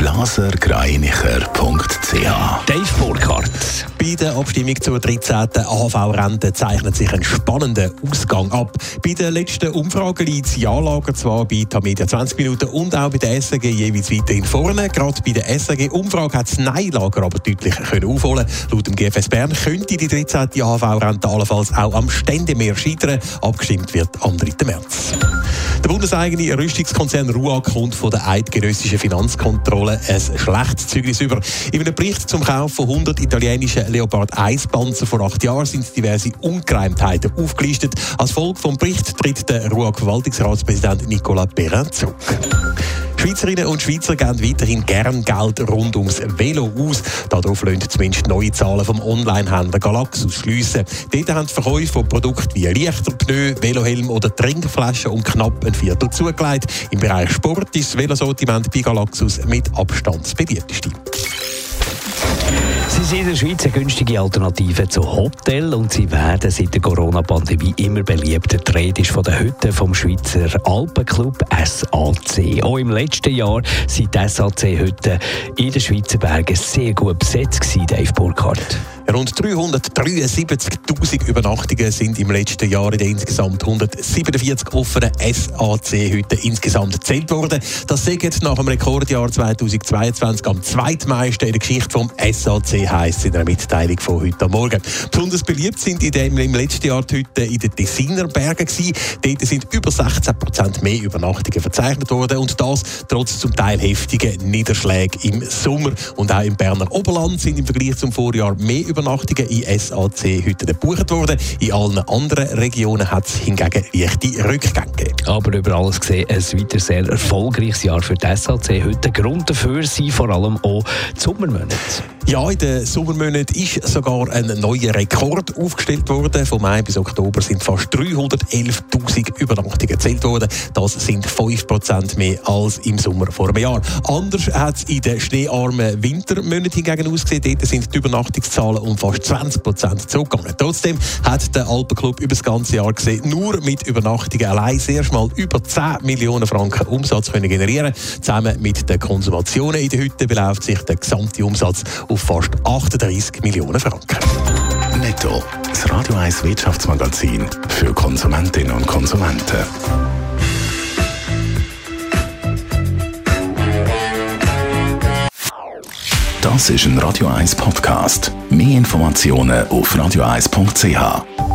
blasergreinicher.ch Dave Burkhardt. Bei der Abstimmung zur 13. AHV-Rente zeichnet sich ein spannender Ausgang ab. Bei der letzten Umfrage liegt das Ja-Lager zwar bei Tamedia 20 Minuten und auch bei der SAG jeweils weiterhin vorne. Gerade bei der SAG-Umfrage hat das Nein-Lager aber deutlich können aufholen Laut dem GFS Bern könnte die 13. AHV-Rente allenfalls auch am Ständemeer scheitern. Abgestimmt wird am 3. März. Der bundeseigene Rüstungskonzern RUAG kommt von der eidgenössischen Finanzkontrolle ein schlechtes Zeugnis über. In einem Bericht zum Kauf von 100 italienischen Leopard 1 Panzer vor acht Jahren sind diverse Ungereimtheiten aufgelistet. Als Folge vom Bericht tritt der RUAG-Verwaltungsratspräsident Nicolas Perrin zurück. Schweizerinnen und Schweizer geben weiterhin gern Geld rund ums Velo aus. Darauf lassen zumindest neue Zahlen vom Online-Händler Galaxus schliessen. Dort haben die Verkäufe von Produkten wie Lichter, Pneu, Velohelm oder Trinkflaschen um knapp ein Viertel zugelegt. Im Bereich Sport ist das Velosortiment bei Galaxus mit Abstand das beliebteste. Sie sind in der Schweiz eine günstige Alternative zu Hotel und sie werden seit der Corona-Pandemie immer beliebter. Die Rede ist von den Hütten vom Schweizer Alpenclub SAC. Auch im letzten Jahr sind die SAC-Hütten in den Schweizer Bergen sehr gut besetzt Dave Burkhardt. Rund 373.000 Übernachtungen sind im letzten Jahr in den insgesamt 147 offenen SAC-Hütten insgesamt gezählt worden. Das sagt nach dem Rekordjahr 2022 am zweitmeisten in der Geschichte vom SAC, heisst in einer Mitteilung von heute Morgen. Besonders beliebt sind in dem, im letzten Jahr die Hütten in den Tessiner Bergen gewesen. Dort sind über 16 Prozent mehr Übernachtungen verzeichnet worden und das trotz zum Teil heftigen Niederschlägen im Sommer. Und auch im Berner Oberland sind im Vergleich zum Vorjahr mehr Übernachtungen Übernachtungen in SAC-Hütten gebucht worden. In allen anderen Regionen hat es hingegen leichte Rückgänge gegeben. Aber über alles gesehen ein weiter sehr erfolgreiches Jahr für die SAC-Hütten. Grund dafür sind vor allem auch die Sommermonate. Ja, in den Sommermonaten ist sogar ein neuer Rekord aufgestellt worden. Von Mai bis Oktober sind fast 311.000 Übernachtungen gezählt worden. Das sind 5% mehr als im Sommer vor einem Jahr. Anders hat es in den schneearmen Wintermonaten hingegen ausgesehen. Dort sind die Übernachtungszahlen um fast 20% zurückgegangen. Trotzdem hat der Alpenclub über das ganze Jahr gesehen nur mit Übernachtungen allein sehr mal über 10 Millionen Franken Umsatz können generieren. Zusammen mit den Konsumationen in den Hütten beläuft sich der gesamte Umsatz auf fast 38 Millionen Franken. Netto, das Radio 1 Wirtschaftsmagazin für Konsumentinnen und Konsumenten. Das ist ein Radio 1 Podcast. Mehr Informationen auf radio1.ch.